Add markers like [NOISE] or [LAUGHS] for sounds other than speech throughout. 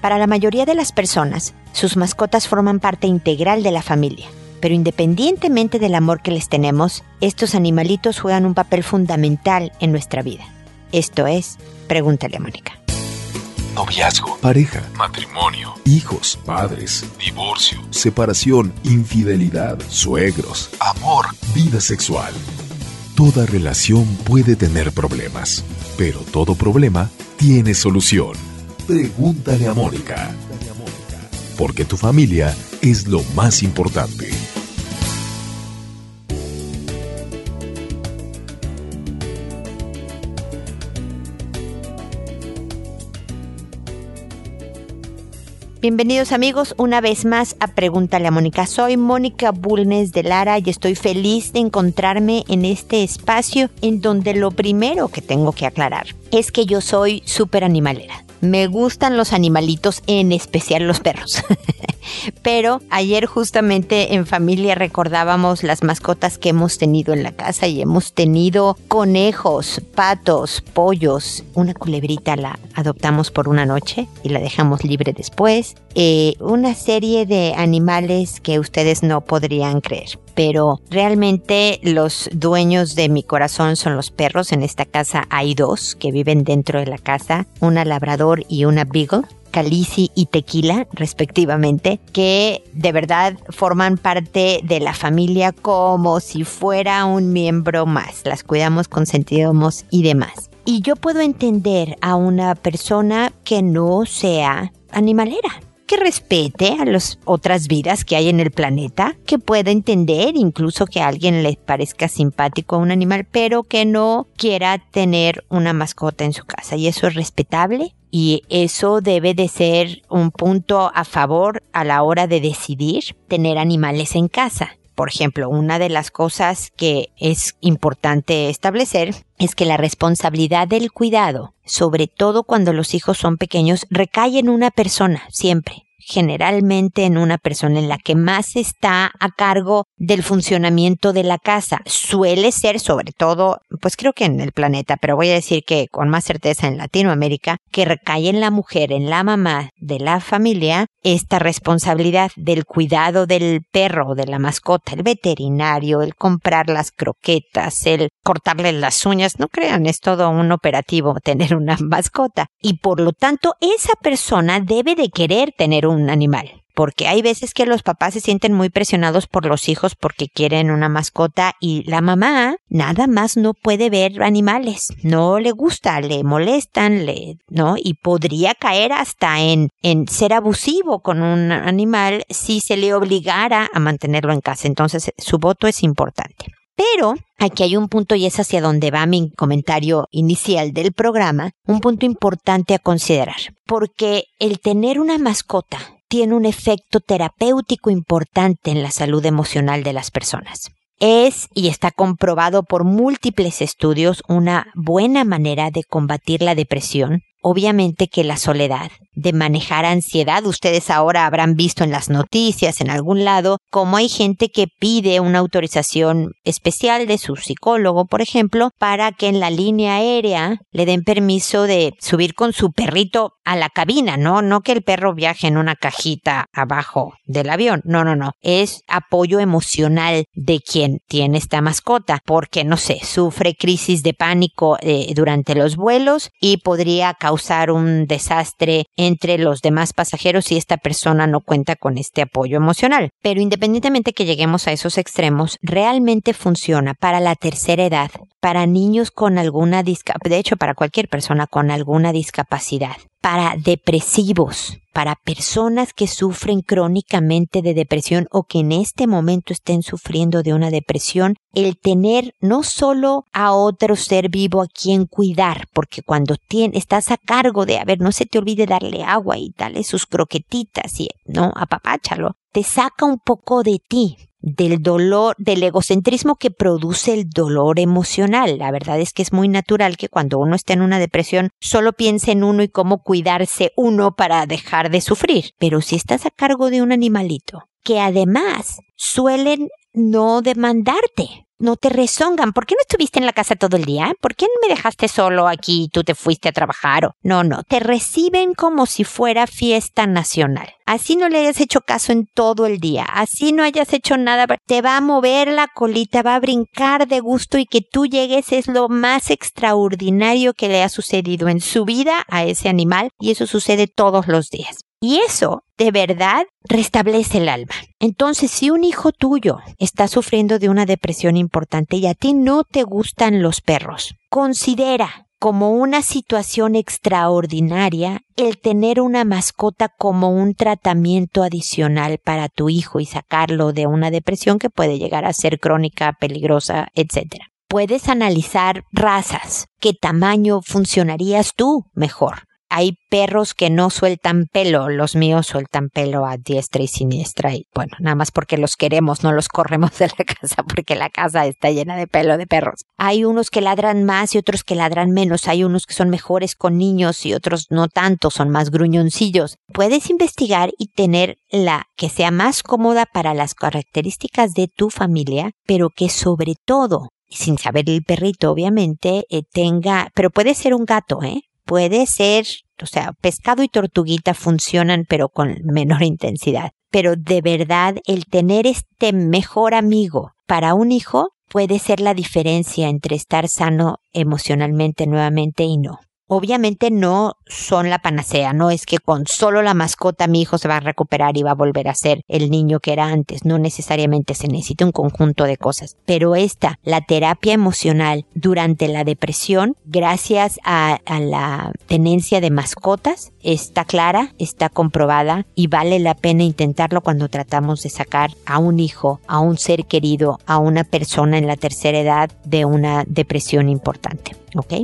Para la mayoría de las personas, sus mascotas forman parte integral de la familia. Pero independientemente del amor que les tenemos, estos animalitos juegan un papel fundamental en nuestra vida. Esto es, pregúntale a Mónica. Noviazgo, pareja, matrimonio, hijos, padres, divorcio, separación, infidelidad, suegros, amor, vida sexual. Toda relación puede tener problemas, pero todo problema tiene solución. Pregúntale a Mónica. Porque tu familia es lo más importante. Bienvenidos amigos una vez más a Pregúntale a Mónica. Soy Mónica Bulnes de Lara y estoy feliz de encontrarme en este espacio en donde lo primero que tengo que aclarar es que yo soy súper animalera. Me gustan los animalitos, en especial los perros. [LAUGHS] Pero ayer justamente en familia recordábamos las mascotas que hemos tenido en la casa y hemos tenido conejos, patos, pollos. Una culebrita la adoptamos por una noche y la dejamos libre después. Eh, una serie de animales que ustedes no podrían creer. Pero realmente los dueños de mi corazón son los perros. En esta casa hay dos que viven dentro de la casa, una labrador y una beagle. Calici y Tequila, respectivamente, que de verdad forman parte de la familia como si fuera un miembro más. Las cuidamos, consentimos y demás. Y yo puedo entender a una persona que no sea animalera, que respete a las otras vidas que hay en el planeta, que pueda entender incluso que a alguien le parezca simpático a un animal, pero que no quiera tener una mascota en su casa. Y eso es respetable y eso debe de ser un punto a favor a la hora de decidir tener animales en casa. Por ejemplo, una de las cosas que es importante establecer es que la responsabilidad del cuidado, sobre todo cuando los hijos son pequeños, recae en una persona, siempre generalmente en una persona en la que más está a cargo del funcionamiento de la casa. Suele ser sobre todo, pues creo que en el planeta, pero voy a decir que con más certeza en Latinoamérica, que recae en la mujer, en la mamá de la familia, esta responsabilidad del cuidado del perro, de la mascota, el veterinario, el comprar las croquetas, el cortarle las uñas, no crean, es todo un operativo [LAUGHS] tener una mascota. Y por lo tanto, esa persona debe de querer tener un animal porque hay veces que los papás se sienten muy presionados por los hijos porque quieren una mascota y la mamá nada más no puede ver animales, no le gusta, le molestan, le, ¿no? Y podría caer hasta en, en ser abusivo con un animal si se le obligara a mantenerlo en casa. Entonces, su voto es importante. Pero aquí hay un punto y es hacia donde va mi comentario inicial del programa, un punto importante a considerar, porque el tener una mascota tiene un efecto terapéutico importante en la salud emocional de las personas. Es y está comprobado por múltiples estudios una buena manera de combatir la depresión, obviamente que la soledad, de manejar ansiedad. Ustedes ahora habrán visto en las noticias, en algún lado, cómo hay gente que pide una autorización especial de su psicólogo, por ejemplo, para que en la línea aérea le den permiso de subir con su perrito a la cabina, ¿no? No que el perro viaje en una cajita abajo del avión. No, no, no. Es apoyo emocional de quien tiene esta mascota, porque, no sé, sufre crisis de pánico eh, durante los vuelos y podría causar un desastre entre los demás pasajeros si esta persona no cuenta con este apoyo emocional. Pero independientemente que lleguemos a esos extremos, realmente funciona para la tercera edad, para niños con alguna discapacidad, de hecho para cualquier persona con alguna discapacidad, para depresivos, para personas que sufren crónicamente de depresión o que en este momento estén sufriendo de una depresión, el tener no solo a otro ser vivo a quien cuidar, porque cuando estás a cargo de, a ver, no se te olvide darle agua y darle sus croquetitas y, no, apapáchalo, te saca un poco de ti, del dolor, del egocentrismo que produce el dolor emocional. La verdad es que es muy natural que cuando uno está en una depresión solo piense en uno y cómo cuidarse uno para dejar de sufrir. Pero si estás a cargo de un animalito, que además suelen no demandarte no te rezongan. ¿Por qué no estuviste en la casa todo el día? ¿Por qué no me dejaste solo aquí y tú te fuiste a trabajar? No, no, te reciben como si fuera fiesta nacional. Así no le hayas hecho caso en todo el día, así no hayas hecho nada, te va a mover la colita, va a brincar de gusto y que tú llegues es lo más extraordinario que le ha sucedido en su vida a ese animal y eso sucede todos los días. Y eso, de verdad, restablece el alma. Entonces, si un hijo tuyo está sufriendo de una depresión importante y a ti no te gustan los perros, considera como una situación extraordinaria el tener una mascota como un tratamiento adicional para tu hijo y sacarlo de una depresión que puede llegar a ser crónica, peligrosa, etc. Puedes analizar razas, qué tamaño funcionarías tú mejor hay perros que no sueltan pelo, los míos sueltan pelo a diestra y siniestra y bueno, nada más porque los queremos, no los corremos de la [LAUGHS] casa porque la casa está llena de pelo de perros. Hay unos que ladran más y otros que ladran menos, hay unos que son mejores con niños y otros no tanto, son más gruñoncillos. Puedes investigar y tener la que sea más cómoda para las características de tu familia, pero que sobre todo sin saber el perrito, obviamente, eh, tenga, pero puede ser un gato, ¿eh? Puede ser, o sea, pescado y tortuguita funcionan pero con menor [LAUGHS] intensidad. Pero de verdad el tener este mejor amigo para un hijo puede ser la diferencia entre estar sano emocionalmente nuevamente y no. Obviamente no son la panacea, no es que con solo la mascota mi hijo se va a recuperar y va a volver a ser el niño que era antes, no necesariamente se necesita un conjunto de cosas, pero esta, la terapia emocional durante la depresión, gracias a, a la tenencia de mascotas, está clara, está comprobada y vale la pena intentarlo cuando tratamos de sacar a un hijo, a un ser querido, a una persona en la tercera edad de una depresión importante. ¿Ok?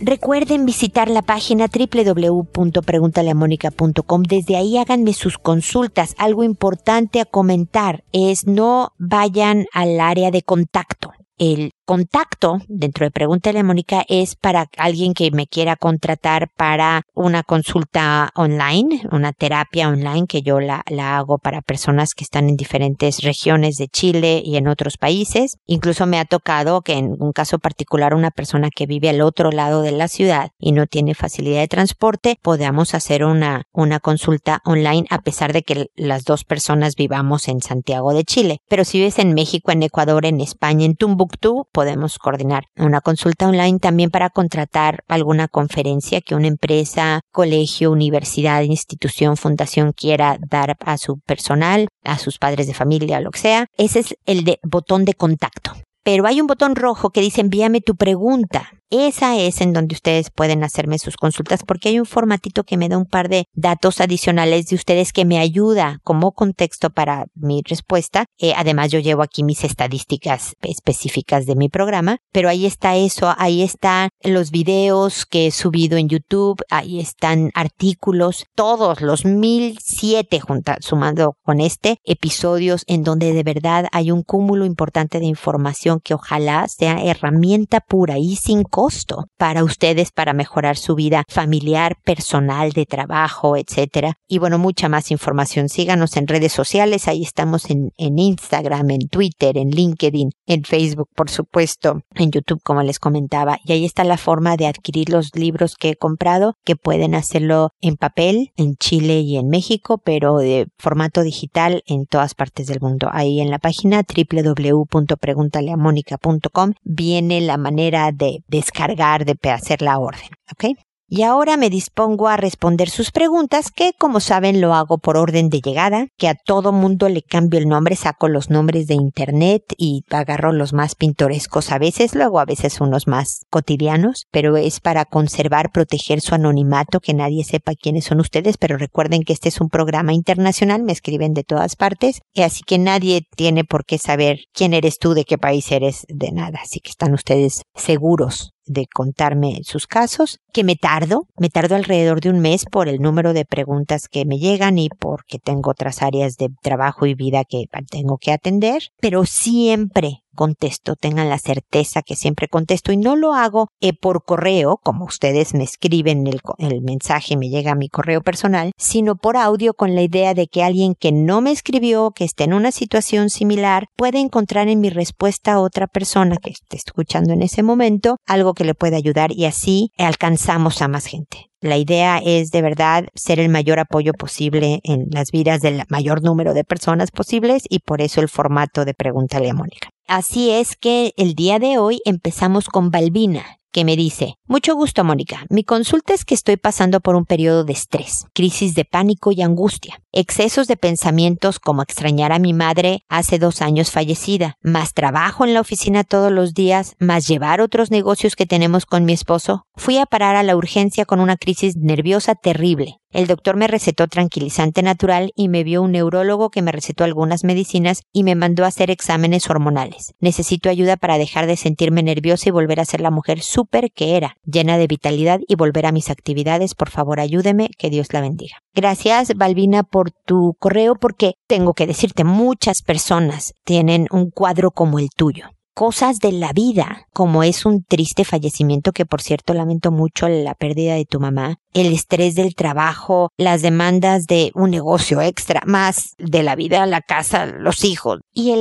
Recuerden visitar la página www.preguntaleamónica.com. Desde ahí háganme sus consultas. Algo importante a comentar es no vayan al área de contacto. El contacto dentro de Pregúntale a Mónica es para alguien que me quiera contratar para una consulta online, una terapia online que yo la, la, hago para personas que están en diferentes regiones de Chile y en otros países. Incluso me ha tocado que en un caso particular una persona que vive al otro lado de la ciudad y no tiene facilidad de transporte, podamos hacer una, una consulta online a pesar de que las dos personas vivamos en Santiago de Chile. Pero si vives en México, en Ecuador, en España, en Tumbuktu, podemos coordinar una consulta online también para contratar alguna conferencia que una empresa, colegio, universidad, institución, fundación quiera dar a su personal, a sus padres de familia, lo que sea. Ese es el de botón de contacto. Pero hay un botón rojo que dice envíame tu pregunta. Esa es en donde ustedes pueden hacerme sus consultas porque hay un formatito que me da un par de datos adicionales de ustedes que me ayuda como contexto para mi respuesta. Eh, además yo llevo aquí mis estadísticas específicas de mi programa, pero ahí está eso, ahí están los videos que he subido en YouTube, ahí están artículos, todos los 1007 junta, sumando con este episodios en donde de verdad hay un cúmulo importante de información que ojalá sea herramienta pura y sin costo para ustedes para mejorar su vida familiar, personal, de trabajo, etcétera. Y bueno, mucha más información. Síganos en redes sociales. Ahí estamos en, en Instagram, en Twitter, en LinkedIn, en Facebook, por supuesto, en YouTube, como les comentaba. Y ahí está la forma de adquirir los libros que he comprado, que pueden hacerlo en papel, en Chile y en México, pero de formato digital en todas partes del mundo. Ahí en la página www.preguntaleamónica.com viene la manera de, de descargar, de hacer la orden. ¿ok? Y ahora me dispongo a responder sus preguntas, que como saben lo hago por orden de llegada, que a todo mundo le cambio el nombre, saco los nombres de internet y agarro los más pintorescos a veces, luego a veces unos más cotidianos, pero es para conservar, proteger su anonimato, que nadie sepa quiénes son ustedes, pero recuerden que este es un programa internacional, me escriben de todas partes, así que nadie tiene por qué saber quién eres tú, de qué país eres, de nada, así que están ustedes seguros de contarme sus casos, que me tardo, me tardo alrededor de un mes por el número de preguntas que me llegan y porque tengo otras áreas de trabajo y vida que tengo que atender, pero siempre contesto, tengan la certeza que siempre contesto y no lo hago eh, por correo, como ustedes me escriben el, el mensaje, me llega a mi correo personal, sino por audio con la idea de que alguien que no me escribió, que esté en una situación similar, puede encontrar en mi respuesta a otra persona que esté escuchando en ese momento algo que le pueda ayudar y así alcanzamos a más gente. La idea es de verdad ser el mayor apoyo posible en las vidas del mayor número de personas posibles y por eso el formato de Pregúntale a. Así es que el día de hoy empezamos con Balbina, que me dice, mucho gusto Mónica, mi consulta es que estoy pasando por un periodo de estrés, crisis de pánico y angustia, excesos de pensamientos como extrañar a mi madre hace dos años fallecida, más trabajo en la oficina todos los días, más llevar otros negocios que tenemos con mi esposo. Fui a parar a la urgencia con una crisis nerviosa terrible. El doctor me recetó tranquilizante natural y me vio un neurólogo que me recetó algunas medicinas y me mandó a hacer exámenes hormonales. Necesito ayuda para dejar de sentirme nerviosa y volver a ser la mujer súper que era, llena de vitalidad y volver a mis actividades. Por favor, ayúdeme, que Dios la bendiga. Gracias, Balbina, por tu correo porque tengo que decirte, muchas personas tienen un cuadro como el tuyo cosas de la vida, como es un triste fallecimiento que por cierto lamento mucho la pérdida de tu mamá, el estrés del trabajo, las demandas de un negocio extra, más de la vida, la casa, los hijos. Y el,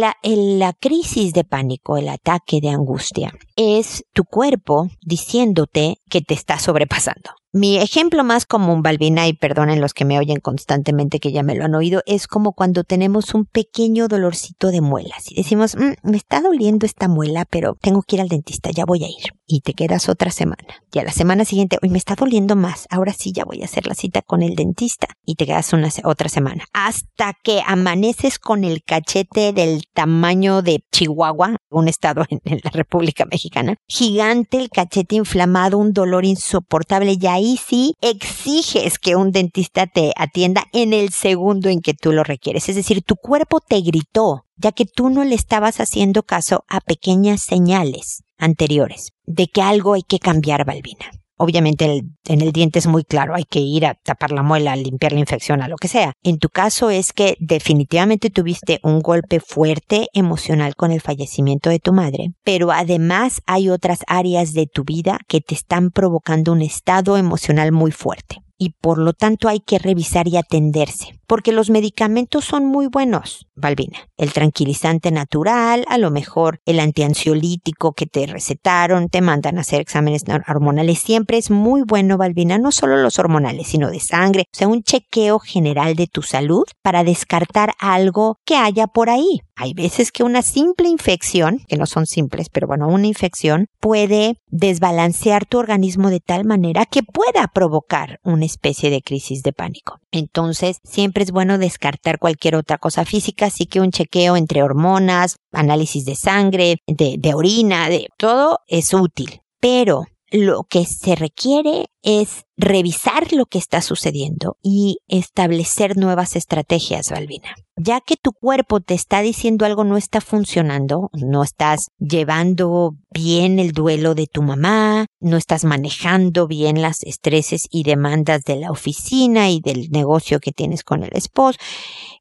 la crisis de pánico, el ataque de angustia, es tu cuerpo diciéndote que te está sobrepasando. Mi ejemplo más común, Balbina, y perdonen los que me oyen constantemente que ya me lo han oído, es como cuando tenemos un pequeño dolorcito de muelas y decimos, mm, me está doliendo esta muela, pero tengo que ir al dentista, ya voy a ir. Y te quedas otra semana. Y a la semana siguiente, hoy me está doliendo más, ahora sí ya voy a hacer la cita con el dentista. Y te quedas una, otra semana. Hasta que amaneces con el cachete del tamaño de Chihuahua, un estado en, en la República Mexicana. Gigante el cachete inflamado, un dolor insoportable. Y ahí sí exiges que un dentista te atienda en el segundo en que tú lo requieres. Es decir, tu cuerpo te gritó, ya que tú no le estabas haciendo caso a pequeñas señales anteriores de que algo hay que cambiar, Balbina. Obviamente en el diente es muy claro, hay que ir a tapar la muela, a limpiar la infección, a lo que sea. En tu caso es que definitivamente tuviste un golpe fuerte emocional con el fallecimiento de tu madre, pero además hay otras áreas de tu vida que te están provocando un estado emocional muy fuerte y por lo tanto hay que revisar y atenderse, porque los medicamentos son muy buenos, Balbina. El tranquilizante natural, a lo mejor el antiansiolítico que te recetaron, te mandan a hacer exámenes hormonales, siempre es muy bueno, Balbina, no solo los hormonales, sino de sangre, o sea, un chequeo general de tu salud para descartar algo que haya por ahí. Hay veces que una simple infección, que no son simples, pero bueno, una infección puede desbalancear tu organismo de tal manera que pueda provocar especie de crisis de pánico. Entonces, siempre es bueno descartar cualquier otra cosa física, así que un chequeo entre hormonas, análisis de sangre, de, de orina, de todo es útil. Pero lo que se requiere es revisar lo que está sucediendo y establecer nuevas estrategias, Balbina. Ya que tu cuerpo te está diciendo algo no está funcionando, no estás llevando bien el duelo de tu mamá, no estás manejando bien las estreses y demandas de la oficina y del negocio que tienes con el esposo,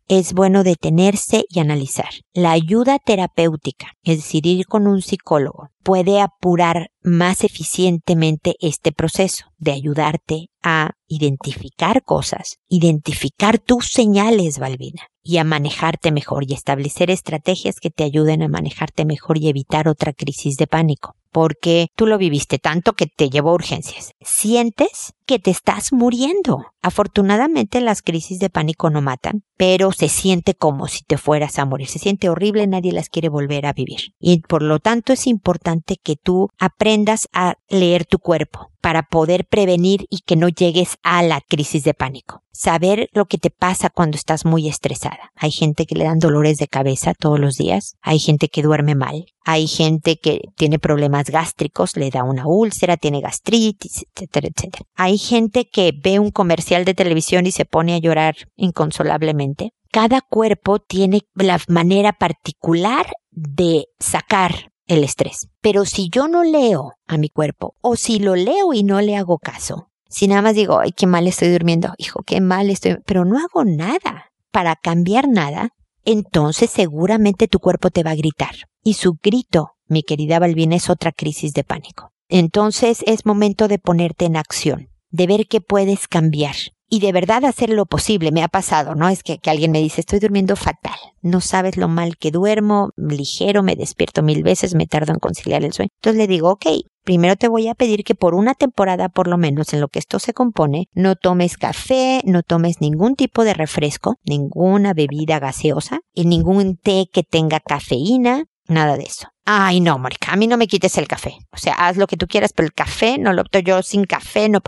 es bueno detenerse y analizar. La ayuda terapéutica, es decir, ir con un psicólogo, puede apurar más eficientemente este proceso ayudarte a identificar cosas, identificar tus señales, Balbina, y a manejarte mejor y establecer estrategias que te ayuden a manejarte mejor y evitar otra crisis de pánico porque tú lo viviste tanto que te llevó urgencias. Sientes que te estás muriendo. Afortunadamente las crisis de pánico no matan, pero se siente como si te fueras a morir. Se siente horrible, nadie las quiere volver a vivir. Y por lo tanto es importante que tú aprendas a leer tu cuerpo para poder prevenir y que no llegues a la crisis de pánico. Saber lo que te pasa cuando estás muy estresada. Hay gente que le dan dolores de cabeza todos los días, hay gente que duerme mal, hay gente que tiene problemas gástricos, le da una úlcera, tiene gastritis, etcétera, etcétera. Hay gente que ve un comercial de televisión y se pone a llorar inconsolablemente. Cada cuerpo tiene la manera particular de sacar el estrés. Pero si yo no leo a mi cuerpo, o si lo leo y no le hago caso, si nada más digo, ay, qué mal estoy durmiendo, hijo, qué mal estoy, pero no hago nada para cambiar nada, entonces seguramente tu cuerpo te va a gritar. Y su grito, mi querida Balbina, es otra crisis de pánico. Entonces es momento de ponerte en acción, de ver qué puedes cambiar y de verdad hacer lo posible. Me ha pasado, ¿no? Es que, alguien me dice, estoy durmiendo fatal. No sabes lo mal que duermo, ligero, me despierto mil veces, me tardo en conciliar el sueño. Entonces le digo, ok, primero te voy a pedir que por una temporada por lo menos en lo que esto se compone, no tomes café, no tomes ningún tipo de refresco, ninguna bebida gaseosa y ningún té que tenga cafeína, nada de eso. Ay, no, Mónica, a mí no me quites el café. O sea, haz lo que tú quieras, pero el café no lo opto yo sin café, no.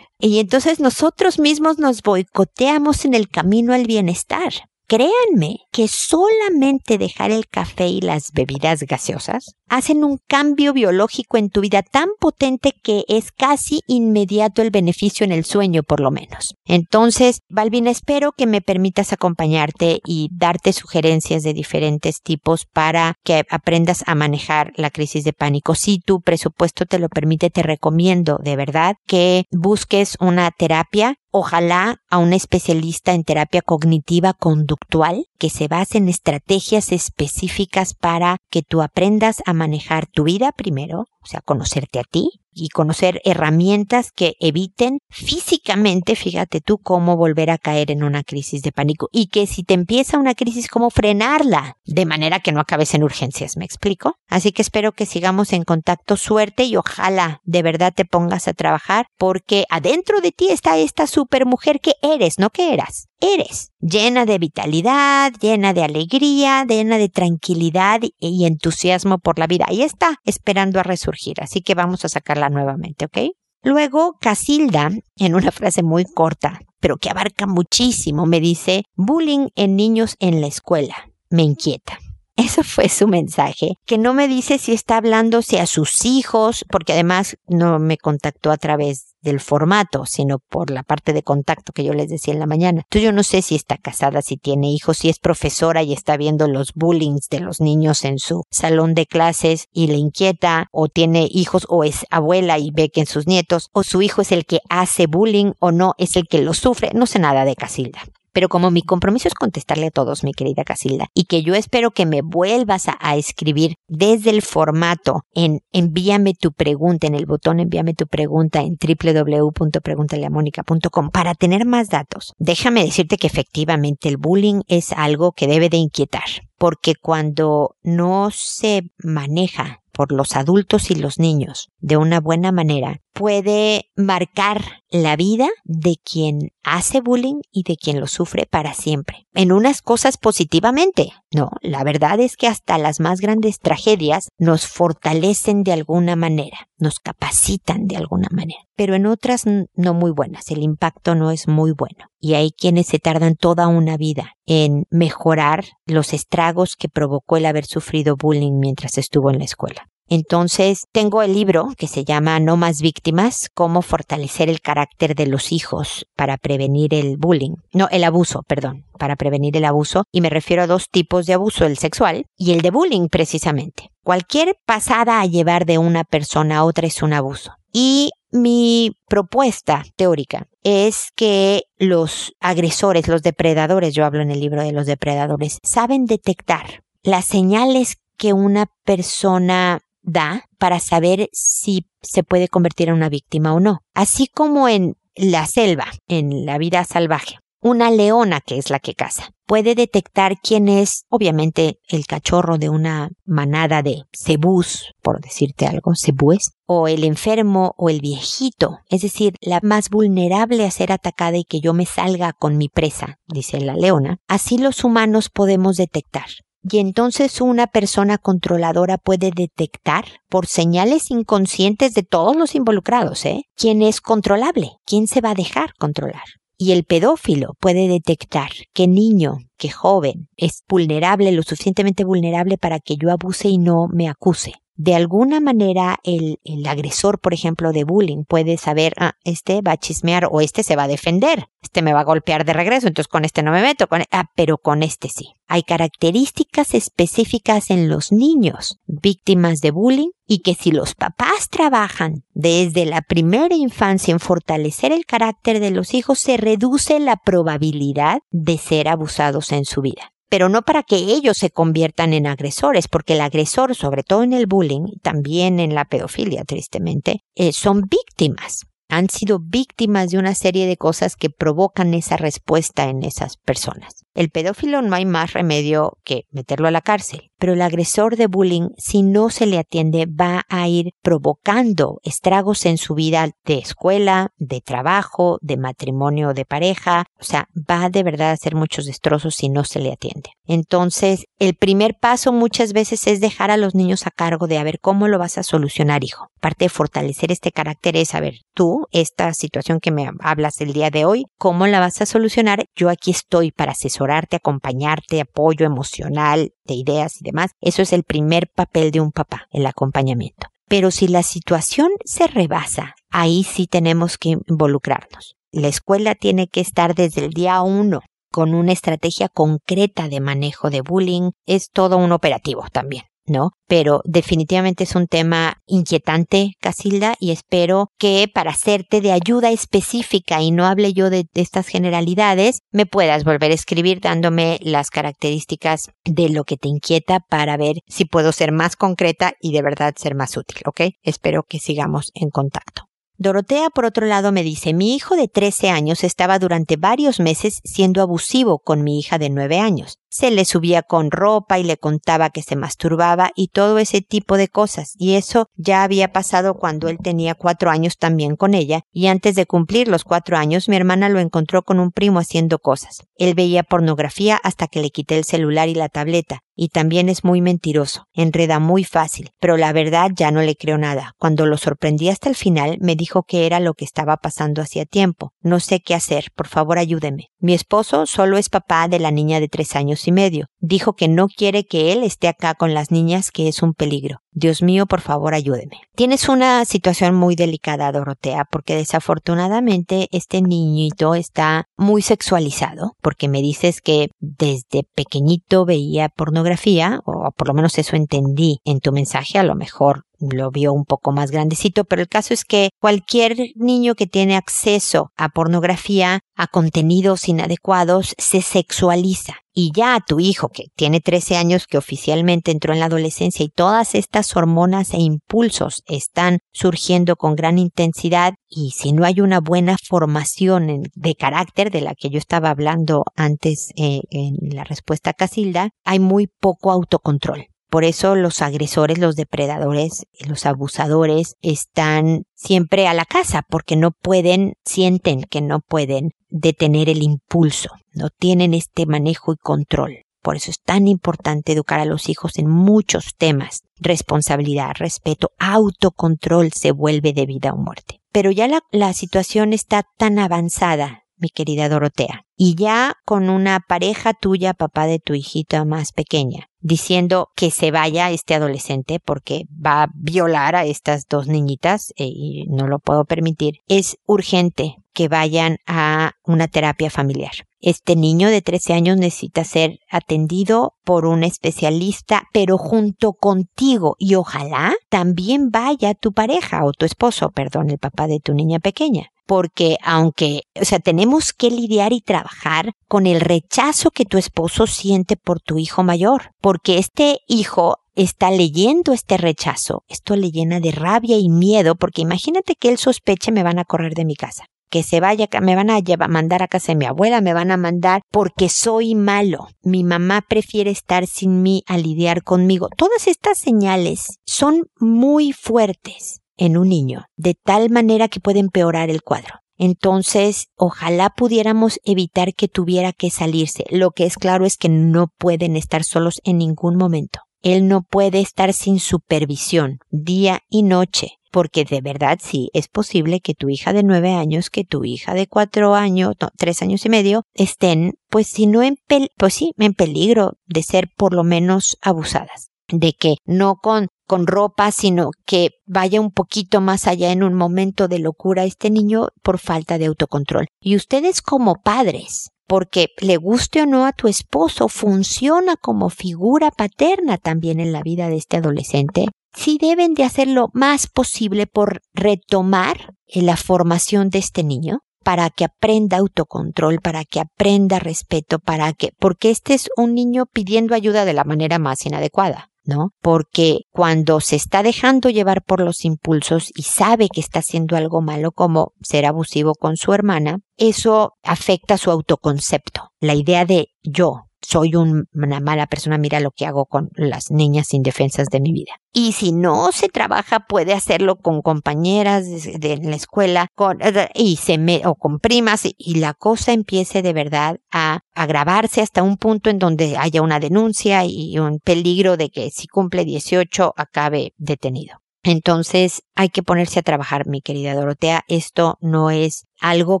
Y entonces nosotros mismos nos boicoteamos en el camino al bienestar. Créanme que solamente dejar el café y las bebidas gaseosas hacen un cambio biológico en tu vida tan potente que es casi inmediato el beneficio en el sueño, por lo menos. Entonces, Balvin, espero que me permitas acompañarte y darte sugerencias de diferentes tipos para que aprendas a manejar la crisis de pánico. Si tu presupuesto te lo permite, te recomiendo de verdad que busques una terapia ojalá a un especialista en terapia cognitiva conductual que se base en estrategias específicas para que tú aprendas a manejar tu vida primero, o sea, conocerte a ti, y conocer herramientas que eviten físicamente, fíjate tú, cómo volver a caer en una crisis de pánico y que si te empieza una crisis, cómo frenarla de manera que no acabes en urgencias, ¿me explico? Así que espero que sigamos en contacto, suerte y ojalá de verdad te pongas a trabajar porque adentro de ti está esta super mujer que eres, no que eras eres, llena de vitalidad, llena de alegría, llena de tranquilidad y entusiasmo por la vida. Ahí está, esperando a resurgir. Así que vamos a nuevamente, ¿ok? Luego, Casilda, en una frase muy corta, pero que abarca muchísimo, me dice, bullying en niños en la escuela. Me inquieta. Eso fue su mensaje, que no me dice si está hablándose a sus hijos, porque además no me contactó a través del formato, sino por la parte de contacto que yo les decía en la mañana. Entonces yo no sé si está casada, si tiene hijos, si es profesora y está viendo los bullings de los niños en su salón de clases y le inquieta, o tiene hijos, o es abuela y ve que en sus nietos, o su hijo es el que hace bullying o no es el que lo sufre. No sé nada de Casilda. Pero como mi compromiso es contestarle a todos, mi querida Casilda, y que yo espero que me vuelvas a, escribir desde el formato en envíame tu pregunta, en el botón envíame tu pregunta en www.preguntaleamónica.com para tener más datos. Déjame decirte que efectivamente el bullying es algo que debe de inquietar, porque cuando no se maneja por los adultos y los niños de una buena manera puede marcar la vida de quien hace bullying y de quien lo sufre para siempre. En unas cosas positivamente. No, la verdad es que hasta las más grandes tragedias nos fortalecen de alguna manera, nos capacitan de alguna manera, pero en otras no muy buenas. El impacto no es muy bueno. Y hay quienes se tardan toda una vida en mejorar los estragos que provocó el haber sufrido bullying mientras estuvo en la escuela. Entonces, tengo el libro que se llama No más víctimas, cómo fortalecer el carácter de los hijos para prevenir el bullying. No, el abuso, perdón, para prevenir el abuso. Y me refiero a dos tipos de abuso, el sexual y el de bullying precisamente. Cualquier pasada a llevar de una persona a otra es un abuso. Y mi propuesta teórica es que los agresores, los depredadores, yo hablo en el libro de los depredadores, saben detectar las señales que una persona da para saber si se puede convertir en una víctima o no. Así como en la selva, en la vida salvaje. Una leona, que es la que caza, puede detectar quién es, obviamente, el cachorro de una manada de cebús, por decirte algo, cebúes, o el enfermo o el viejito, es decir, la más vulnerable a ser atacada y que yo me salga con mi presa, dice la leona. Así los humanos podemos detectar y entonces una persona controladora puede detectar por señales inconscientes de todos los involucrados, ¿eh? ¿Quién es controlable? ¿Quién se va a dejar controlar? Y el pedófilo puede detectar qué niño, qué joven es vulnerable, lo suficientemente vulnerable para que yo abuse y no me acuse de alguna manera el, el, agresor, por ejemplo, de bullying puede saber, ah, este va a chismear o este se va a defender, este me va a golpear de regreso, entonces con este no me meto, con, ah, pero con este sí. Hay características específicas en los niños víctimas de bullying y que si los papás trabajan desde la primera infancia en fortalecer el carácter de los hijos, se reduce la probabilidad de ser abusados en su vida. pero no para que ellos se conviertan en agresores, porque el agresor, sobre todo en el bullying, también en la pedofilia, tristemente, eh, son víctimas han sido víctimas de una serie de cosas que provocan esa respuesta en esas personas. El pedófilo no hay más remedio que meterlo a la cárcel, pero el agresor de bullying, si no se le atiende, va a ir provocando estragos en su vida de escuela, de trabajo, de matrimonio, de pareja, o sea, va de verdad a hacer muchos destrozos si no se le atiende. Entonces, el primer paso muchas veces es dejar a los niños a cargo de a ver cómo lo vas a solucionar, hijo. Parte de fortalecer este carácter es, a ver, tú, esta situación que me hablas el día de hoy, ¿cómo la vas a solucionar? Yo aquí estoy para asesorar acompañarte, apoyo emocional, de ideas y demás. Eso es el primer papel de un papá, el acompañamiento. Pero si la situación se rebasa, ahí sí tenemos que involucrarnos. La escuela tiene que estar desde el día uno con una estrategia concreta de manejo de bullying. Es todo un operativo también. ¿No? Pero definitivamente es un tema inquietante, Casilda, y espero que para hacerte de ayuda específica y no hable yo de, estas generalidades, me puedas volver a escribir dándome las características de lo que te inquieta para ver si puedo ser más concreta y de verdad ser más útil, ¿ok? Espero que sigamos en contacto. Dorotea, por otro lado, me dice, mi hijo de 13 años estaba durante varios meses siendo abusivo con mi hija de 9 años se le subía con ropa y le contaba que se masturbaba y todo ese tipo de cosas. Y eso ya había pasado cuando él tenía cuatro años también con ella, y antes de cumplir los cuatro años mi hermana lo encontró con un primo haciendo cosas. Él veía pornografía hasta que le quité el celular y la tableta, y también es muy mentiroso, enreda muy fácil, pero la verdad ya no le creo nada. Cuando lo sorprendí hasta el final, me dijo que era lo que estaba pasando hacía tiempo. No sé qué hacer, por favor ayúdeme. Mi esposo solo es papá de la niña de tres años y medio. Dijo que no quiere que él esté acá con las niñas, que es un peligro. Dios mío, por favor, ayúdeme. Tienes una situación muy delicada, Dorotea, porque desafortunadamente este niñito está muy sexualizado, porque me dices que desde pequeñito veía pornografía, o por lo menos eso entendí en tu mensaje, a lo mejor lo vio un poco más grandecito, pero el caso es que cualquier niño que tiene acceso a pornografía, a contenidos inadecuados, se sexualiza. Y ya a tu hijo, que tiene 13 años, que oficialmente entró en la adolescencia y todas estas hormonas e impulsos están surgiendo con gran intensidad y si no hay una buena formación de carácter de la que yo estaba hablando antes eh, en la respuesta a Casilda, hay muy poco autocontrol. Por eso los agresores, los depredadores, los abusadores están siempre a la casa porque no pueden, sienten que no pueden detener el impulso, no tienen este manejo y control. Por eso es tan importante educar a los hijos en muchos temas. Responsabilidad, respeto, autocontrol se vuelve de vida o muerte. Pero ya la, la situación está tan avanzada, mi querida Dorotea, y ya con una pareja tuya, papá de tu hijita más pequeña, diciendo que se vaya este adolescente porque va a violar a estas dos niñitas eh, y no lo puedo permitir, es urgente que vayan a una terapia familiar. Este niño de 13 años necesita ser atendido por un especialista, pero junto contigo y ojalá también vaya tu pareja o tu esposo, perdón, el papá de tu niña pequeña porque aunque, o sea, tenemos que lidiar y trabajar con el rechazo que tu esposo siente por tu hijo mayor, porque este hijo está leyendo este rechazo. Esto le llena de rabia y miedo, porque imagínate que él sospeche me van a correr de mi casa que se vaya, me van a llevar, mandar a casa de mi abuela, me van a mandar porque soy malo. Mi mamá prefiere estar sin mí a lidiar conmigo. Todas estas señales son muy fuertes en un niño, de tal manera que puede empeorar el cuadro. Entonces, ojalá pudiéramos evitar que tuviera que salirse. Lo que es claro es que no pueden estar solos en ningún momento. Él no puede estar sin supervisión día y noche, porque de verdad sí es posible que tu hija de nueve años, que tu hija de cuatro años, no, tres años y medio, estén, pues si no en, pues sí, en peligro de ser por lo menos abusadas de que no con con ropa, sino que vaya un poquito más allá en un momento de locura este niño por falta de autocontrol. Y ustedes como padres, porque le guste o no a tu esposo, funciona como figura paterna también en la vida de este adolescente, sí deben de hacer lo más posible por retomar la formación de este niño, para que aprenda autocontrol, para que aprenda respeto, para que, porque este es un niño pidiendo ayuda de la manera más inadecuada. ¿No? Porque cuando se está dejando llevar por los impulsos y sabe que está haciendo algo malo como ser abusivo con su hermana, eso afecta su autoconcepto. La idea de yo, soy una mala persona, mira lo que hago con las niñas indefensas de mi vida. Y si no se trabaja, puede hacerlo con compañeras de, la escuela con, y se me, o con primas y, la cosa empiece de verdad a agravarse hasta un punto en donde haya una denuncia y un peligro de que si cumple 18 acabe detenido. Entonces hay que ponerse a trabajar, mi querida Dorotea. Esto no es algo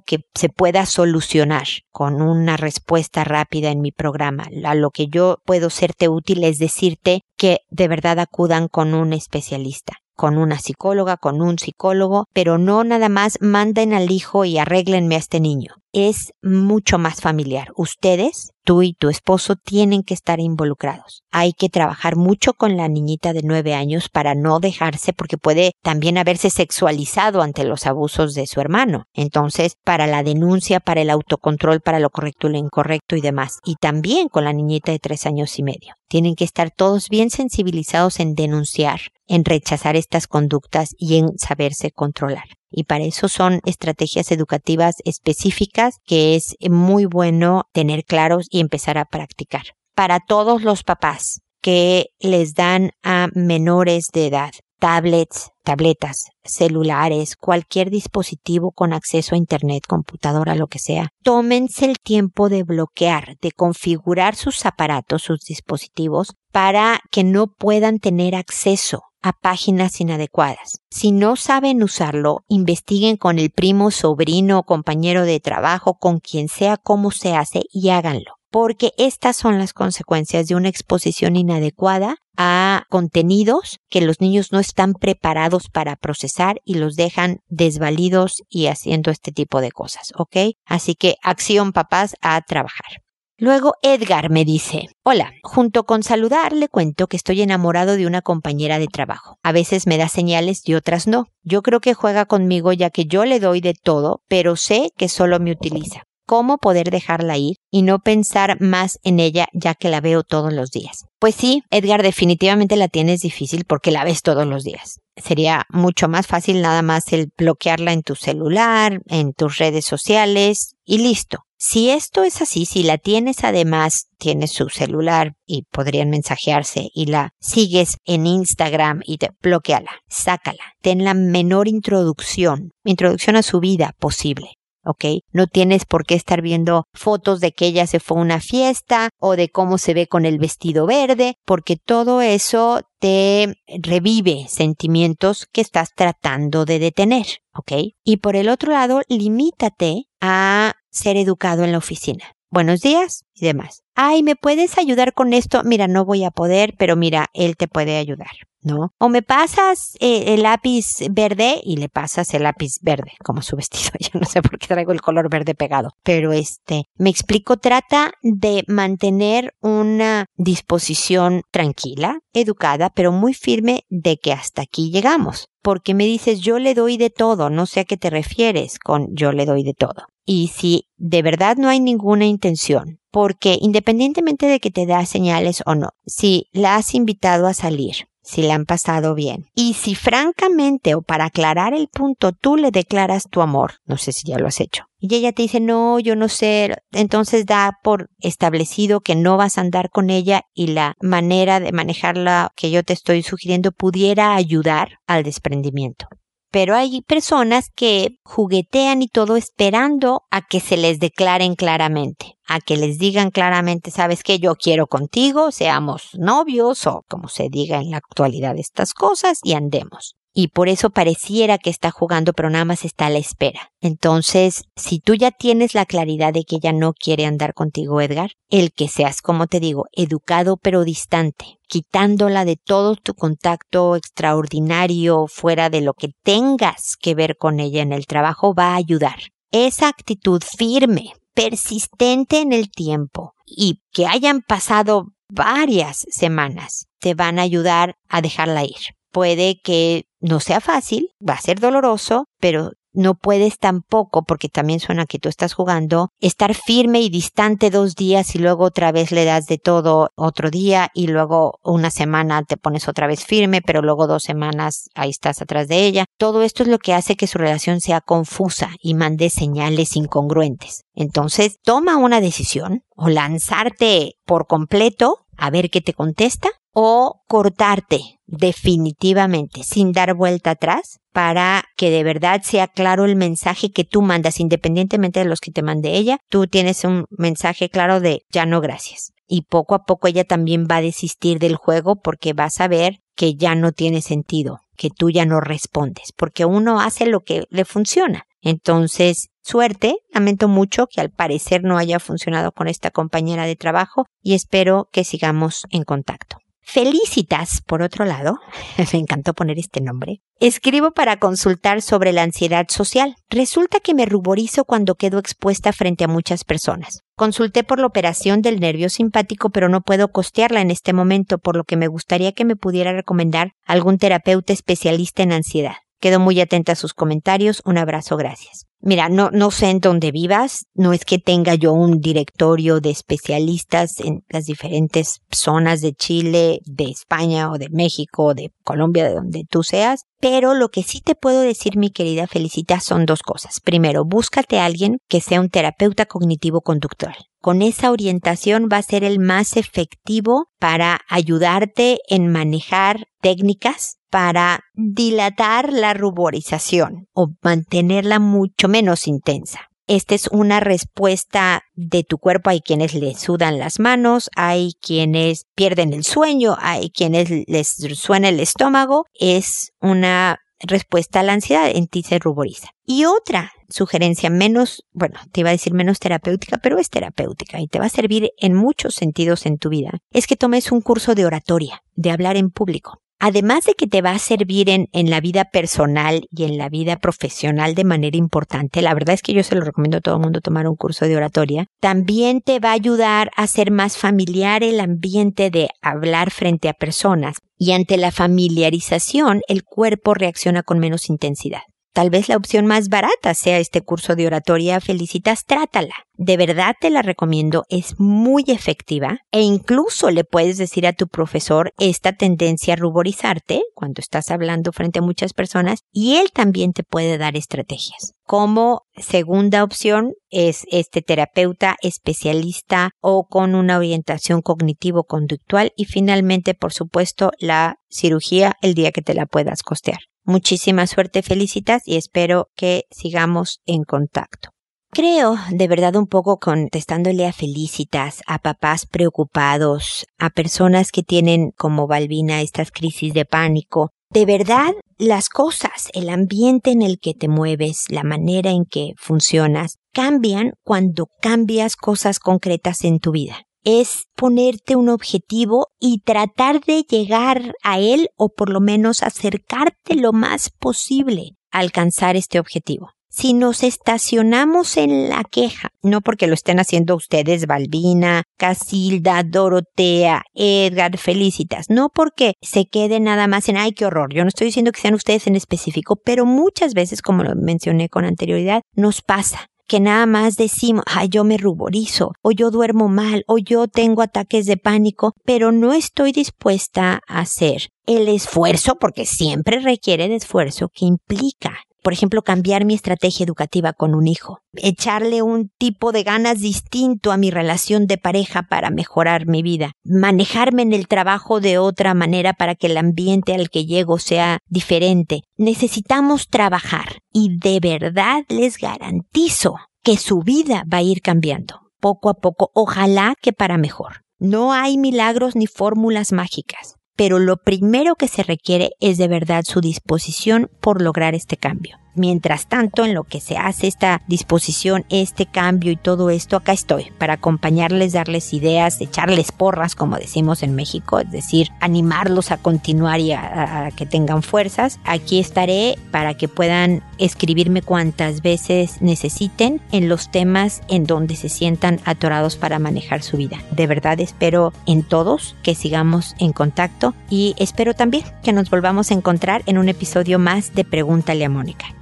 que se pueda solucionar con una respuesta rápida en mi programa. A lo que yo puedo serte útil es decirte que de verdad acudan con un especialista con una psicóloga, con un psicólogo, pero no nada más manden al hijo y arréglenme a este niño. Es mucho más familiar. Ustedes tú y tu esposo tienen que estar involucrados. Hay que trabajar mucho con la niñita de nueve años para no dejarse porque puede también haberse sexualizado ante los abusos de su hermano. Entonces, para la denuncia, para el autocontrol, para lo correcto y lo incorrecto y demás. Y también con la niñita de tres años y medio. Tienen que estar todos bien sensibilizados en denunciar, en rechazar estas conductas y en saberse controlar y para eso son estrategias educativas específicas que es muy bueno tener claros y empezar a practicar. Para todos los papás que les dan a menores de edad tablets, tabletas, celulares, cualquier dispositivo con acceso a Internet, computadora, lo que sea, tómense el tiempo de bloquear, de configurar sus aparatos, sus dispositivos, para que no puedan tener acceso a páginas inadecuadas. Si no saben usarlo, investiguen con el primo, sobrino, compañero de trabajo, con quien sea cómo se hace y háganlo. Porque estas son las consecuencias de una exposición inadecuada a contenidos que los niños no están preparados para procesar y los dejan desvalidos y haciendo este tipo de cosas, ¿ok? Así que acción papás a trabajar. Luego Edgar me dice, hola, junto con saludar le cuento que estoy enamorado de una compañera de trabajo. A veces me da señales y otras no. Yo creo que juega conmigo ya que yo le doy de todo, pero sé que solo me utiliza. ¿Cómo poder dejarla ir y no pensar más en ella ya que la veo todos los días? Pues sí, Edgar, definitivamente la tienes difícil porque la ves todos los días. Sería mucho más fácil nada más el bloquearla en tu celular, en tus redes sociales y listo. Si esto es así, si la tienes además, tienes su celular y podrían mensajearse y la sigues en Instagram y te bloqueala, sácala, ten la menor introducción, introducción a su vida posible. ¿Ok? No tienes por qué estar viendo fotos de que ella se fue a una fiesta o de cómo se ve con el vestido verde, porque todo eso te revive sentimientos que estás tratando de detener, ¿ok? Y por el otro lado, limítate a ser educado en la oficina. Buenos días y demás. Ay, ¿me puedes ayudar con esto? Mira, no voy a poder, pero mira, él te puede ayudar. ¿No? O me pasas eh, el lápiz verde y le pasas el lápiz verde, como su vestido. [LAUGHS] Yo no sé por qué traigo el color verde pegado. Pero este, me explico, trata de mantener una disposición tranquila, educada, pero muy firme de que hasta aquí llegamos. Porque me dices, yo le doy de todo, no sé a qué te refieres con yo le doy de todo. Y si de verdad no hay ninguna intención, porque independientemente de que te da señales o no, si la has invitado a salir, si le han pasado bien. Y si francamente o para aclarar el punto tú le declaras tu amor, no sé si ya lo has hecho, y ella te dice, no, yo no sé, entonces da por establecido que no vas a andar con ella y la manera de manejarla que yo te estoy sugiriendo pudiera ayudar al desprendimiento pero hay personas que juguetean y todo esperando a que se les declaren claramente, a que les digan claramente, sabes que yo quiero contigo, seamos novios o como se diga en la actualidad estas cosas y andemos y por eso pareciera que está jugando, pero nada más está a la espera. Entonces, si tú ya tienes la claridad de que ella no quiere andar contigo, Edgar, el que seas, como te digo, educado pero distante, quitándola de todo tu contacto extraordinario fuera de lo que tengas que ver con ella en el trabajo, va a ayudar. Esa actitud firme, persistente en el tiempo y que hayan pasado varias semanas, te van a ayudar a dejarla ir puede que no sea fácil, va a ser doloroso, pero no puedes tampoco, porque también suena que tú estás jugando, estar firme y distante dos días y luego otra vez le das de todo otro día y luego una semana te pones otra vez firme, pero luego dos semanas ahí estás atrás de ella. Todo esto es lo que hace que su relación sea confusa y mande señales incongruentes. Entonces, toma una decisión o lanzarte por completo a ver qué te contesta o cortarte definitivamente sin dar vuelta atrás para que de verdad sea claro el mensaje que tú mandas independientemente de los que te mande ella. Tú tienes un mensaje claro de ya no gracias. Y poco a poco ella también va a desistir del juego porque va a saber que ya no tiene sentido, que tú ya no respondes, porque uno hace lo que le funciona. Entonces, suerte, lamento mucho que al parecer no haya funcionado con esta compañera de trabajo y espero que sigamos en contacto. Felicitas, por otro lado, [LAUGHS] me encantó poner este nombre, escribo para consultar sobre la ansiedad social. Resulta que me ruborizo cuando quedo expuesta frente a muchas personas. Consulté por la operación del nervio simpático, pero no puedo costearla en este momento, por lo que me gustaría que me pudiera recomendar algún terapeuta especialista en ansiedad. Quedo muy atenta a sus comentarios. Un abrazo, gracias. Mira, no, no sé en dónde vivas, no es que tenga yo un directorio de especialistas en las diferentes zonas de Chile, de España o de México o de Colombia, de donde tú seas, pero lo que sí te puedo decir, mi querida Felicita, son dos cosas. Primero, búscate a alguien que sea un terapeuta cognitivo-conductual. Con esa orientación va a ser el más efectivo para ayudarte en manejar técnicas para dilatar la ruborización o mantenerla mucho menos intensa. Esta es una respuesta de tu cuerpo. Hay quienes le sudan las manos, hay quienes pierden el sueño, hay quienes les suena el estómago. Es una respuesta a la ansiedad, en ti se ruboriza. Y otra sugerencia menos, bueno, te iba a decir menos terapéutica, pero es terapéutica y te va a servir en muchos sentidos en tu vida, es que tomes un curso de oratoria, de hablar en público además de que te va a servir en, la vida personal y en la vida profesional de manera importante, la verdad es que yo se lo recomiendo a todo el mundo tomar un curso de oratoria, también te va a ayudar a ser más familiar el ambiente de hablar frente a personas y ante la familiarización el cuerpo reacciona con menos intensidad. Tal vez la opción más barata sea este curso de oratoria. Felicitas, trátala. De verdad te la recomiendo, es muy efectiva e incluso le puedes decir a tu profesor esta tendencia a ruborizarte cuando estás hablando frente a muchas personas y él también te puede dar estrategias. Como segunda opción es este terapeuta especialista o con una orientación cognitivo-conductual y finalmente, por supuesto, la cirugía el día que te la puedas costear. Muchísima suerte, felicitas y espero que sigamos en contacto. Creo, de verdad, un poco contestándole a felicitas, a papás preocupados, a personas que tienen como Balbina estas crisis de pánico. De verdad, las cosas, el ambiente en el que te mueves, la manera en que funcionas, cambian cuando cambias cosas concretas en tu vida es ponerte un objetivo y tratar de llegar a él o por lo menos acercarte lo más posible a alcanzar este objetivo. Si nos estacionamos en la queja, no porque lo estén haciendo ustedes, Balbina, Casilda, Dorotea, Edgar, Felicitas, no porque se quede nada más en, ay, qué horror. Yo no estoy diciendo que sean ustedes en específico, pero muchas veces, como lo mencioné con anterioridad, nos pasa que nada más decimos, ay, yo me ruborizo, o yo duermo mal, o yo tengo ataques de pánico, pero no estoy dispuesta a hacer el esfuerzo, porque siempre requiere de esfuerzo que implica por ejemplo, cambiar mi estrategia educativa con un hijo, echarle un tipo de ganas distinto a mi relación de pareja para mejorar mi vida, manejarme en el trabajo de otra manera para que el ambiente al que llego sea diferente. Necesitamos trabajar y de verdad les garantizo que su vida va a ir cambiando poco a poco, ojalá que para mejor. No hay milagros ni fórmulas mágicas pero lo primero que se requiere es de verdad su disposición por lograr este cambio. Mientras tanto, en lo que se hace esta disposición, este cambio y todo esto, acá estoy para acompañarles, darles ideas, echarles porras, como decimos en México, es decir, animarlos a continuar y a, que tengan fuerzas. Aquí estaré para que puedan escribirme cuantas veces necesiten en los temas en donde se sientan atorados para manejar su vida. De verdad espero en todos que sigamos en contacto y espero también que nos volvamos a encontrar en un episodio más de Pregúntale a Mónica.